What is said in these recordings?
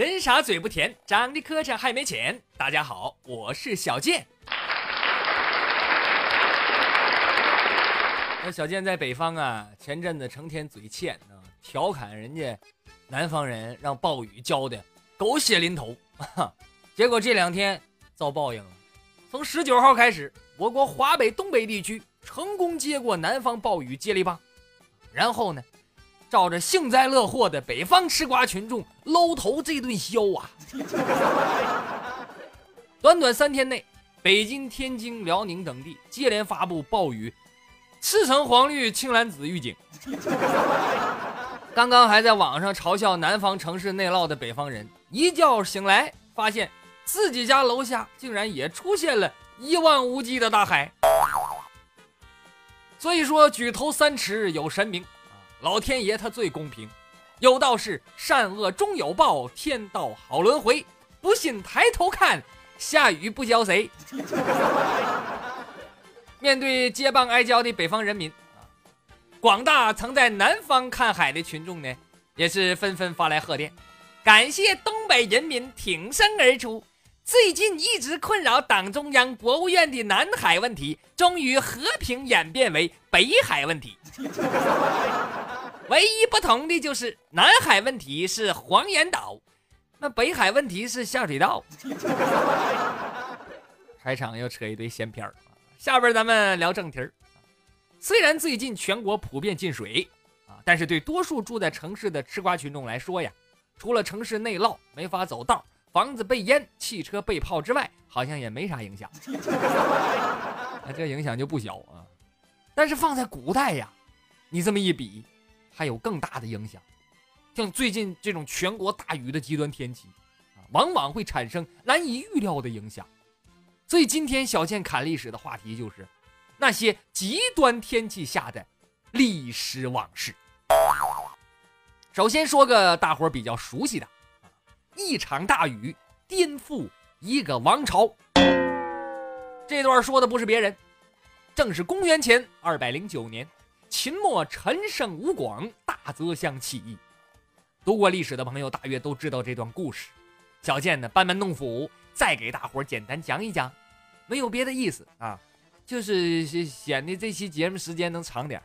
人傻嘴不甜，长得磕碜还没钱。大家好，我是小健。那小健在北方啊，前阵子成天嘴欠啊，调侃人家南方人让暴雨浇的狗血淋头，结果这两天遭报应了。从十九号开始，我国华北、东北地区成功接过南方暴雨接力棒，然后呢，照着幸灾乐祸的北方吃瓜群众搂头这顿削啊！短短三天内，北京、天津、辽宁等地接连发布暴雨。赤橙黄绿青蓝紫预警。刚刚还在网上嘲笑南方城市内涝的北方人，一觉醒来发现自己家楼下竟然也出现了一望无际的大海。所以说，举头三尺有神明，老天爷他最公平。有道是善恶终有报，天道好轮回。不信抬头看，下雨不浇谁？面对接棒挨浇的北方人民啊，广大曾在南方看海的群众呢，也是纷纷发来贺电，感谢东北人民挺身而出。最近一直困扰党中央、国务院的南海问题，终于和平演变为北海问题。唯一不同的就是南海问题是黄岩岛，那北海问题是下水道。开场又扯一堆闲篇儿。下边咱们聊正题儿。虽然最近全国普遍进水啊，但是对多数住在城市的吃瓜群众来说呀，除了城市内涝没法走道、房子被淹、汽车被泡之外，好像也没啥影响。那这影响就不小啊。但是放在古代呀，你这么一比，还有更大的影响。像最近这种全国大雨的极端天气啊，往往会产生难以预料的影响。所以今天小健侃历史的话题就是那些极端天气下的历史往事。首先说个大伙儿比较熟悉的，一场大雨颠覆一个王朝。这段说的不是别人，正是公元前二百零九年，秦末陈胜吴广大泽乡起义。读过历史的朋友大约都知道这段故事。小健呢，班门弄斧，再给大伙儿简单讲一讲。没有别的意思啊，就是显得这期节目时间能长点。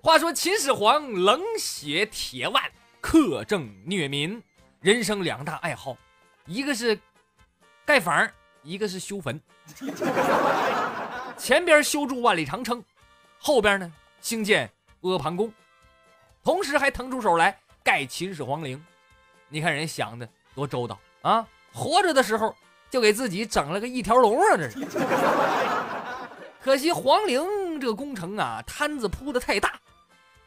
话说秦始皇冷血铁腕，苛政虐民，人生两大爱好，一个是盖房，一个是修坟。前边修筑万里长城，后边呢兴建阿房宫，同时还腾出手来盖秦始皇陵。你看人想的多周到啊！活着的时候。就给自己整了个一条龙啊！这是，可惜皇陵这个工程啊，摊子铺的太大。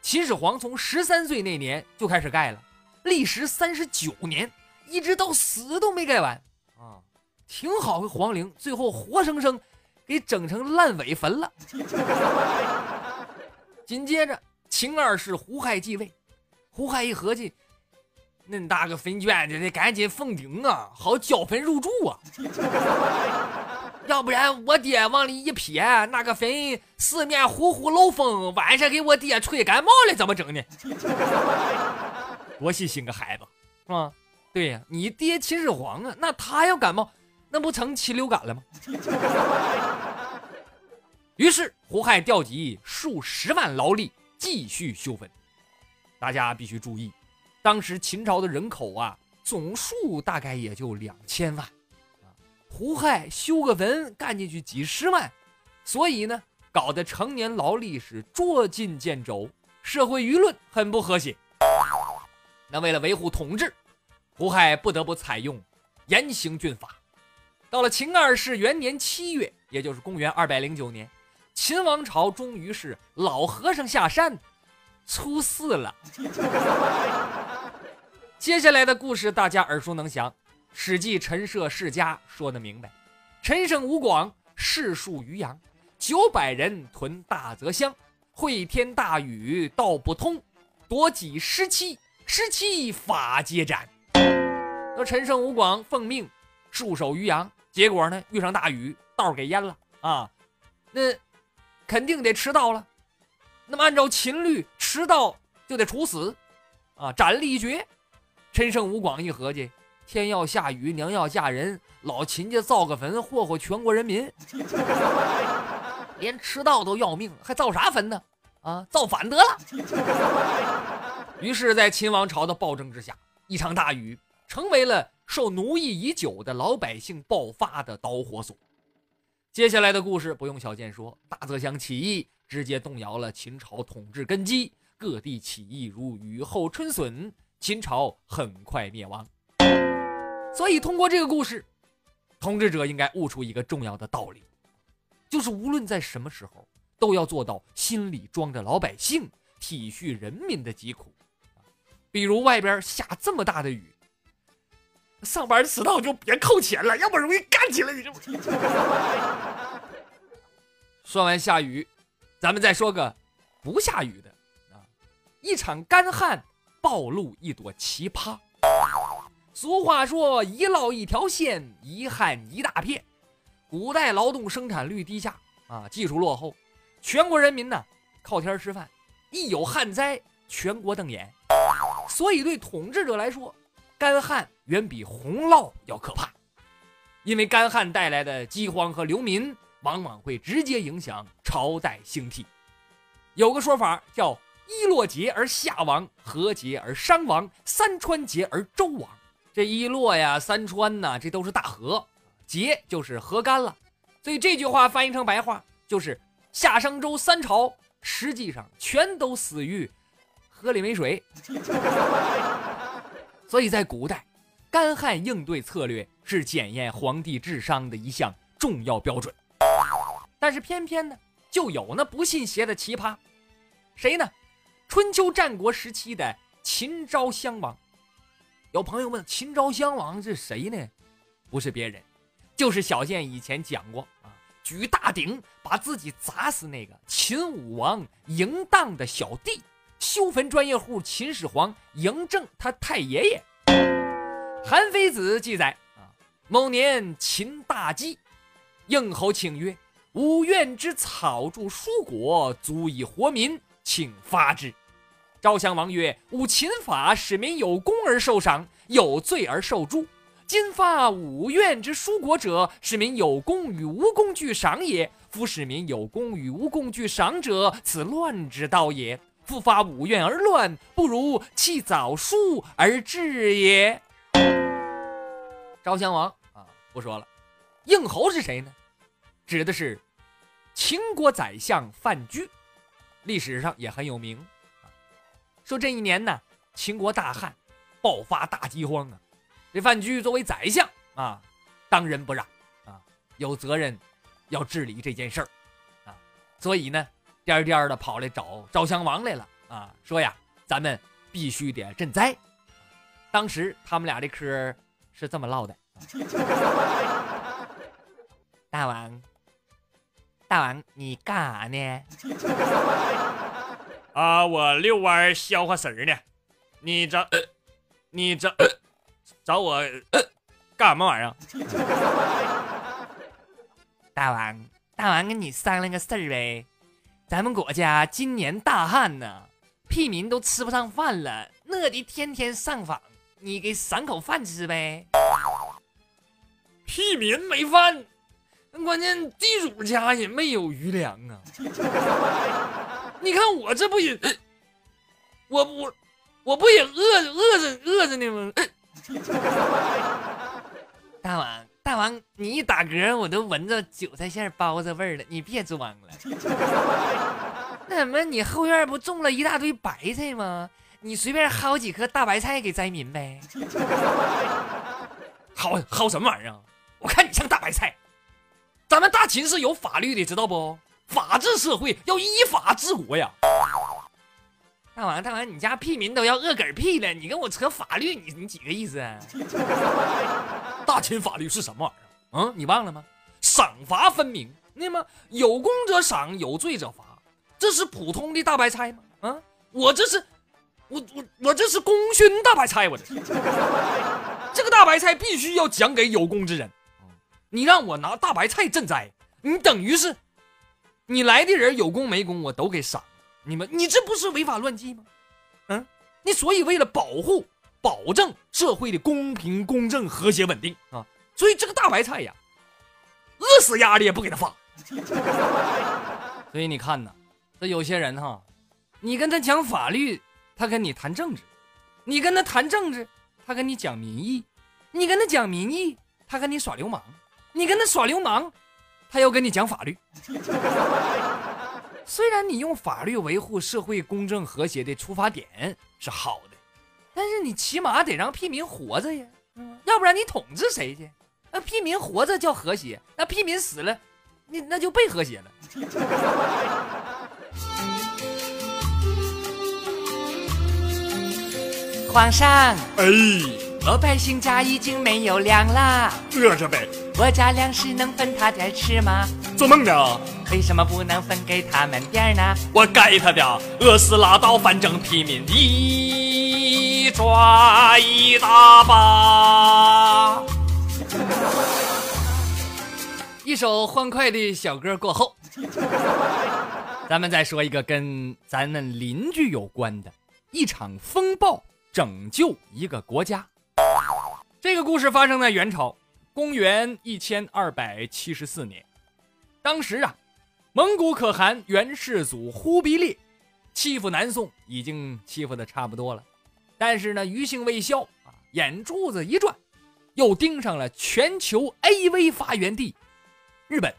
秦始皇从十三岁那年就开始盖了，历时三十九年，一直到死都没盖完啊！挺好的皇陵，最后活生生给整成烂尾坟了。紧接着，秦二世胡亥继位，胡亥一合计。恁大个坟圈子得赶紧封顶啊，好交坟入住啊！要不然我爹往里一撇，那个坟四面呼呼漏风，晚上给我爹吹感冒了，怎么整呢？多细心个孩子，是吧？对呀，你爹秦始皇啊，那他要感冒，那不成禽流感了吗？于是胡亥调集数十万劳力继续修坟，大家必须注意。当时秦朝的人口啊，总数大概也就两千万，胡亥修个坟干进去几十万，所以呢，搞得成年劳力是捉襟见肘，社会舆论很不和谐。那为了维护统治，胡亥不得不采用严刑峻法。到了秦二世元年七月，也就是公元二百零九年，秦王朝终于是老和尚下山，出事了。接下来的故事大家耳熟能详，《史记·陈涉世家》说得明白：陈胜吴广士戍渔阳，九百人屯大泽乡，会天大雨道不通，夺己失妻，失妻法皆斩。那陈胜吴广奉命戍守渔阳，结果呢遇上大雨，道给淹了啊，那肯定得迟到了。那么按照秦律，迟到就得处死，啊，斩立决。陈胜吴广一合计，天要下雨，娘要嫁人，老秦家造个坟祸祸全国人民，连迟到都要命，还造啥坟呢？啊，造反得了。于是，在秦王朝的暴政之下，一场大雨成为了受奴役已久的老百姓爆发的导火索。接下来的故事不用小健说，大泽乡起义直接动摇了秦朝统治根基，各地起义如雨后春笋，秦朝很快灭亡。所以，通过这个故事，统治者应该悟出一个重要的道理，就是无论在什么时候，都要做到心里装着老百姓，体恤人民的疾苦。比如外边下这么大的雨，上班迟到就别扣钱了，要不容易干起来。你这说完下雨，咱们再说个不下雨的啊！一场干旱暴露一朵奇葩。俗话说：“一涝一条线，一旱一大片。”古代劳动生产率低下啊，技术落后，全国人民呢靠天吃饭，一有旱灾，全国瞪眼。所以，对统治者来说，干旱远比洪涝要可怕，因为干旱带来的饥荒和流民，往往会直接影响朝代兴替。有个说法叫“一洛竭而夏亡，河竭而商亡，三川竭而周亡”。这一洛呀，三川呐，这都是大河，竭就是河干了。所以这句话翻译成白话就是夏商周三朝实际上全都死于。河里没水，所以在古代，干旱应对策略是检验皇帝智商的一项重要标准。但是偏偏呢，就有那不信邪的奇葩，谁呢？春秋战国时期的秦昭襄王。有朋友问，秦昭襄王是谁呢？不是别人，就是小健以前讲过啊，举大鼎把自己砸死那个秦武王嬴荡的小弟。修坟专业户秦始皇嬴政他太爷爷，《韩非子》记载啊，某年秦大饥，应侯请曰：“吾院之草著蔬果，足以活民，请发之。”昭襄王曰：“吾秦法使民有功而受赏，有罪而受诛。今发吾院之蔬果者，使民有功与无功俱赏也。夫使民有功与无功俱赏者，此乱之道也。”复发五院而乱，不如弃早书而治也。昭襄王啊，不说了。应侯是谁呢？指的是秦国宰相范雎，历史上也很有名。说这一年呢，秦国大旱，爆发大饥荒啊。这范雎作为宰相啊，当仁不让啊，有责任要治理这件事儿啊，所以呢。颠颠的跑来找昭襄王来了啊！说呀，咱们必须得赈灾。当时他们俩这嗑是这么唠的：大王，大王，你干啥呢？啊，我遛弯消化食儿呢。你找，你找，找我干什么玩意儿？大王，大王，跟你商量个事儿呗。咱们国家今年大旱呢，屁民都吃不上饭了，我的天天上访，你给赏口饭吃呗。屁民没饭，关键地主家也没有余粮啊。你看我这不也，我我我不也饿着饿着饿着呢吗？大王。大王，你一打嗝，我都闻着韭菜馅包子味儿了。你别装了。那什么，你后院不种了一大堆白菜吗？你随便薅几颗大白菜给灾民呗。薅薅什么玩意儿？我看你像大白菜。咱们大秦是有法律的，知道不？法治社会要依法治国呀。大王，大王，你家屁民都要饿嗝屁了，你跟我扯法律，你你几个意思啊？大秦法律是什么玩意儿？嗯，你忘了吗？赏罚分明，那么有功者赏，有罪者罚。这是普通的大白菜吗？啊，我这是，我我我这是功勋大白菜，我这是。这个大白菜必须要奖给有功之人。你让我拿大白菜赈灾，你等于是，你来的人有功没功，我都给赏。你们，你这不是违法乱纪吗？嗯，你所以为了保护保证社会的公平、公正、和谐、稳定啊。所以这个大白菜呀，饿死鸭的也不给他发。所以你看呐，这有些人哈，你跟他讲法律，他跟你谈政治；你跟他谈政治，他跟你讲民意；你跟他讲民意，他跟你耍流氓；你跟他耍流氓，他又跟你讲法律。虽然你用法律维护社会公正和谐的出发点是好的，但是你起码得让屁民活着呀，要不然你统治谁去？那屁民活着叫和谐，那屁民死了，你那就被和谐了。皇上，哎，老百姓家已经没有粮了，饿着呗。我家粮食能分他点吃吗？做梦呢！为什么不能分给他们点呢？我该他的，饿死拉倒，反正屁民一抓一大把。一首欢快的小歌过后，咱们再说一个跟咱们邻居有关的一场风暴拯救一个国家。这个故事发生在元朝，公元一千二百七十四年。当时啊，蒙古可汗元世祖忽必烈欺负南宋已经欺负的差不多了，但是呢，余兴未消啊，眼珠子一转。又盯上了全球 AV 发源地日本，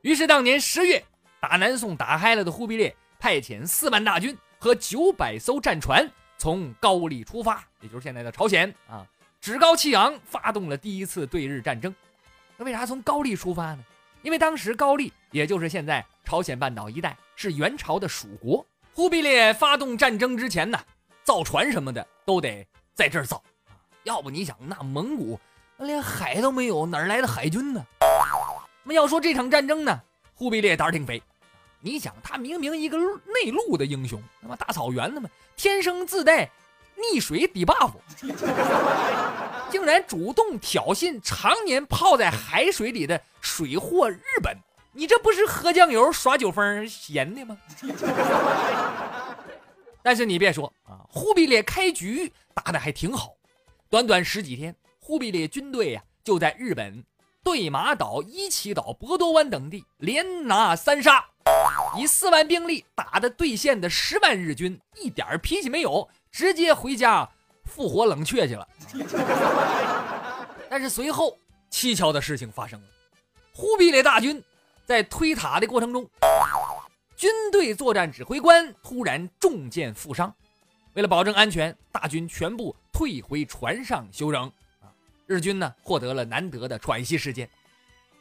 于是当年十月，打南宋打嗨了的忽必烈派遣四万大军和九百艘战船从高丽出发，也就是现在的朝鲜啊，趾高气扬发动了第一次对日战争。那为啥从高丽出发呢？因为当时高丽也就是现在朝鲜半岛一带是元朝的属国。忽必烈发动战争之前呢，造船什么的都得。在这儿造，要不你想那蒙古连海都没有，哪来的海军呢？那要说这场战争呢，忽必烈胆儿挺肥。你想他明明一个内陆的英雄，那么大草原的嘛，天生自带溺水底 buff，竟然主动挑衅常年泡在海水里的水货日本，你这不是喝酱油耍酒疯闲的吗？但是你别说啊，忽必烈开局打的还挺好，短短十几天，忽必烈军队呀就在日本对马岛、伊岐岛、博多湾等地连拿三杀，以四万兵力打的对线的十万日军一点脾气没有，直接回家复活冷却去了。但是随后蹊跷的事情发生了，忽必烈大军在推塔的过程中。军队作战指挥官突然中箭负伤，为了保证安全，大军全部退回船上休整。日军呢获得了难得的喘息时间。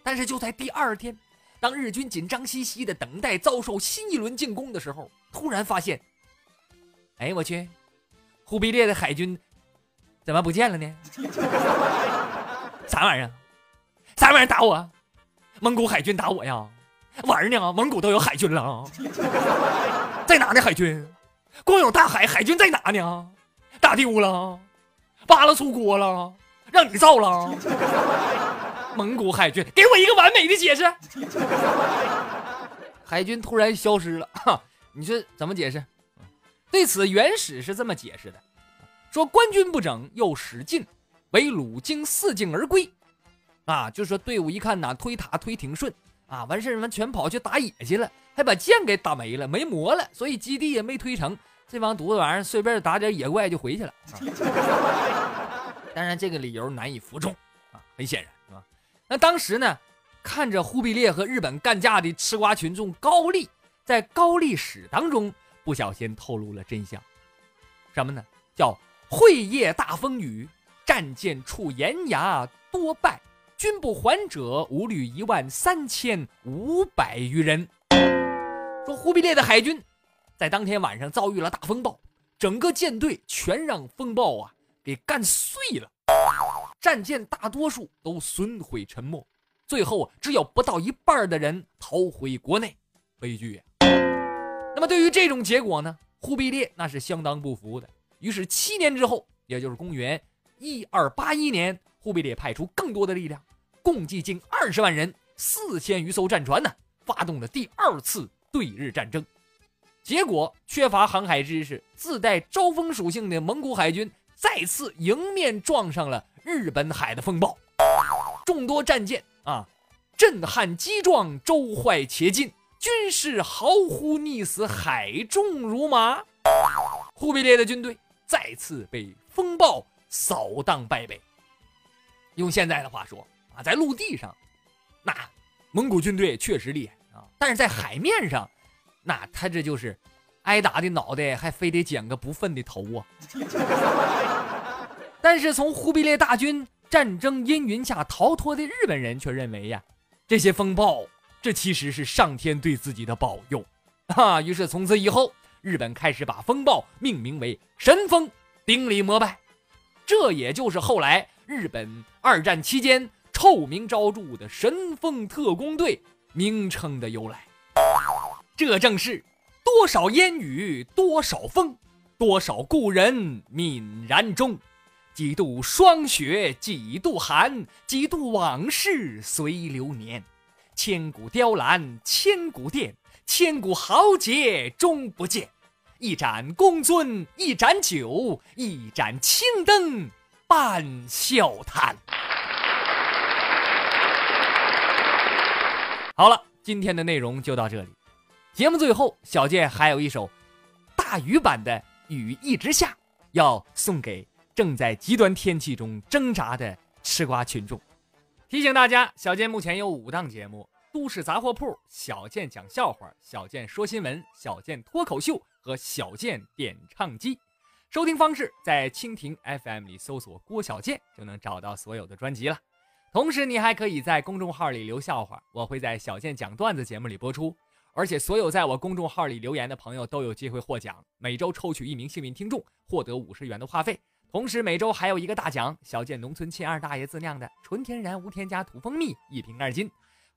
但是就在第二天，当日军紧张兮兮的等待遭受新一轮进攻的时候，突然发现，哎，我去，忽必烈的海军怎么不见了呢？啥玩意儿？啥玩意儿打我？蒙古海军打我呀？玩呢？蒙古都有海军了，在哪呢？海军，光有大海，海军在哪呢？打丢了，扒拉出锅了，让你造了。蒙古海军，给我一个完美的解释。海军突然消失了，你说怎么解释？对此，元史是这么解释的：说官军不整，又使劲，为鲁经四境而归。啊，就说队伍一看呐，推塔推挺顺。啊，完事儿完全跑去打野去了，还把剑给打没了，没磨了，所以基地也没推成。这帮犊子玩意儿随便打点野怪就回去了。当然，这个理由难以服众啊，很显然，是吧？那当时呢，看着忽必烈和日本干架的吃瓜群众高丽，在高丽史当中不小心透露了真相，什么呢？叫会夜大风雨，战舰处岩崖多败。军不还者，无虑一万三千五百余人。说忽必烈的海军在当天晚上遭遇了大风暴，整个舰队全让风暴啊给干碎了，战舰大多数都损毁沉没，最后只有不到一半的人逃回国内，悲剧呀！那么对于这种结果呢，忽必烈那是相当不服的。于是七年之后，也就是公元一二八一年，忽必烈派出更多的力量。共计近二十万人，四千余艘战船呢，发动了第二次对日战争。结果缺乏航海知识、自带招风属性的蒙古海军再次迎面撞上了日本海的风暴，众多战舰啊，震撼激撞，舟坏且进，军士嚎呼溺死，海众如麻。忽必烈的军队再次被风暴扫荡败北。用现在的话说啊，在陆地上，那蒙古军队确实厉害啊，但是在海面上。那他这就是挨打的脑袋，还非得捡个不忿的头啊！但是从忽必烈大军战争阴云下逃脱的日本人却认为呀，这些风暴这其实是上天对自己的保佑 啊！于是从此以后，日本开始把风暴命名为神风，顶礼膜拜。这也就是后来日本二战期间臭名昭著的神风特工队名称的由来。这正是多少烟雨多少风，多少故人泯然中。几度霜雪几度寒，几度往事随流年。千古雕栏千古殿，千古豪杰终不见。一盏公尊一盏酒，一盏青灯伴笑谈。好了，今天的内容就到这里。节目最后，小健还有一首大雨版的《雨一直下》，要送给正在极端天气中挣扎的吃瓜群众。提醒大家，小健目前有五档节目：都市杂货铺、小健讲笑话、小健说新闻、小健脱口秀和小健点唱机。收听方式在蜻蜓 FM 里搜索“郭小健”就能找到所有的专辑了。同时，你还可以在公众号里留笑话，我会在小健讲段子节目里播出。而且，所有在我公众号里留言的朋友都有机会获奖。每周抽取一名幸运听众，获得五十元的话费。同时，每周还有一个大奖——小健农村亲二大爷自酿的纯天然无添加土蜂蜜一瓶二斤。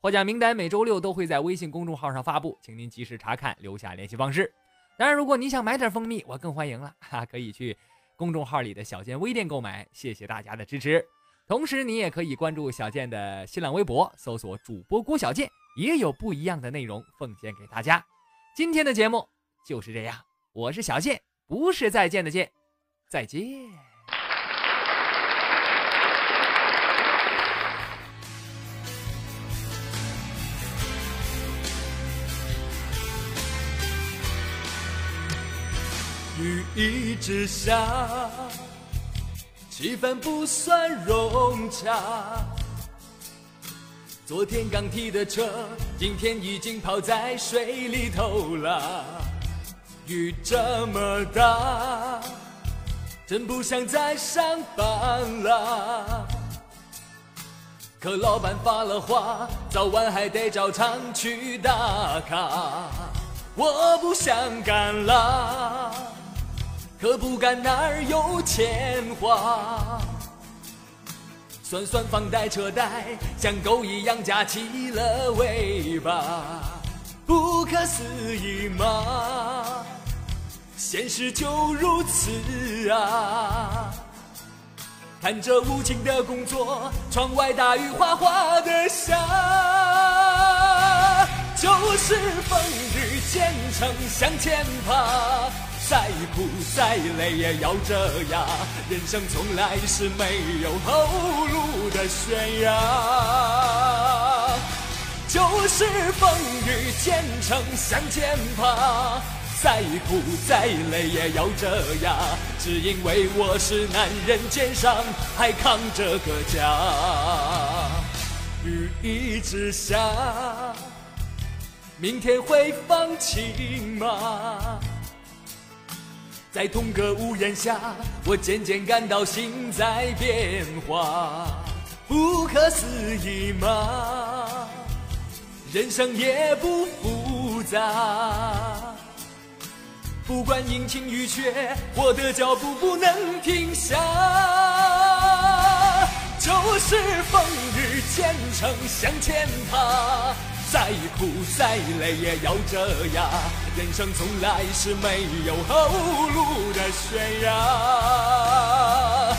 获奖名单每周六都会在微信公众号上发布，请您及时查看，留下联系方式。当然，如果你想买点蜂蜜，我更欢迎了，哈，可以去公众号里的小健微店购买。谢谢大家的支持。同时，你也可以关注小健的新浪微博，搜索主播郭小健。也有不一样的内容奉献给大家。今天的节目就是这样，我是小健，不是再见的见，再见。一直下，气氛不算融洽。昨天刚提的车，今天已经泡在水里头了。雨这么大，真不想再上班了。可老板发了话，早晚还得照常去打卡。我不想干了，可不干哪儿有钱花。算算房贷车贷，像狗一样夹起了尾巴，不可思议吗？现实就如此啊！看着无情的工作，窗外大雨哗哗的下，就是风雨兼程向前爬。再苦再累也要这样，人生从来是没有后路的悬崖。就是风雨兼程向前爬，再苦再累也要这样，只因为我是男人，肩上还扛着个家。雨一直下，明天会放晴吗？在同个屋檐下，我渐渐感到心在变化，不可思议吗？人生也不复杂，不管阴晴雨缺，我的脚步不能停下，就是风雨兼程向前爬。再苦再累也要这样，人生从来是没有后路的悬崖。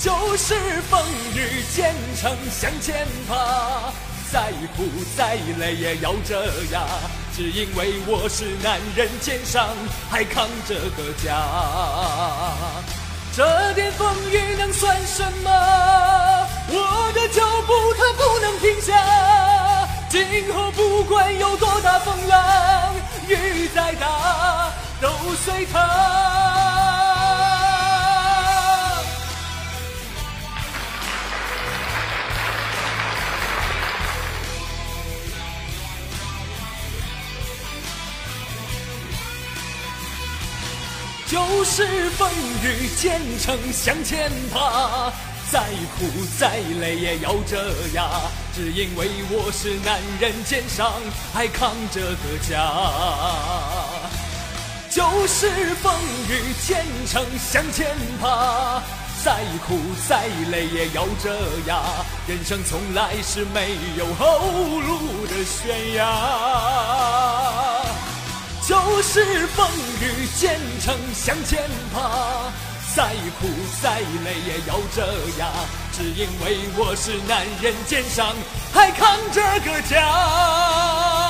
就是风雨兼程向前爬，再苦再累也要这样，只因为我是男人肩上还扛着个家。这点风雨能算什么？我的脚步它不能停下。今后不管有，再大都随他。就是风雨兼程向前爬，再苦再累也要这样，只因为我是男人肩上还扛着个家。就是风雨兼程向前爬，再苦再累也要这样，人生从来是没有后路的悬崖。就是风雨兼程向前爬，再苦再累也要这样，只因为我是男人肩上还扛着个家。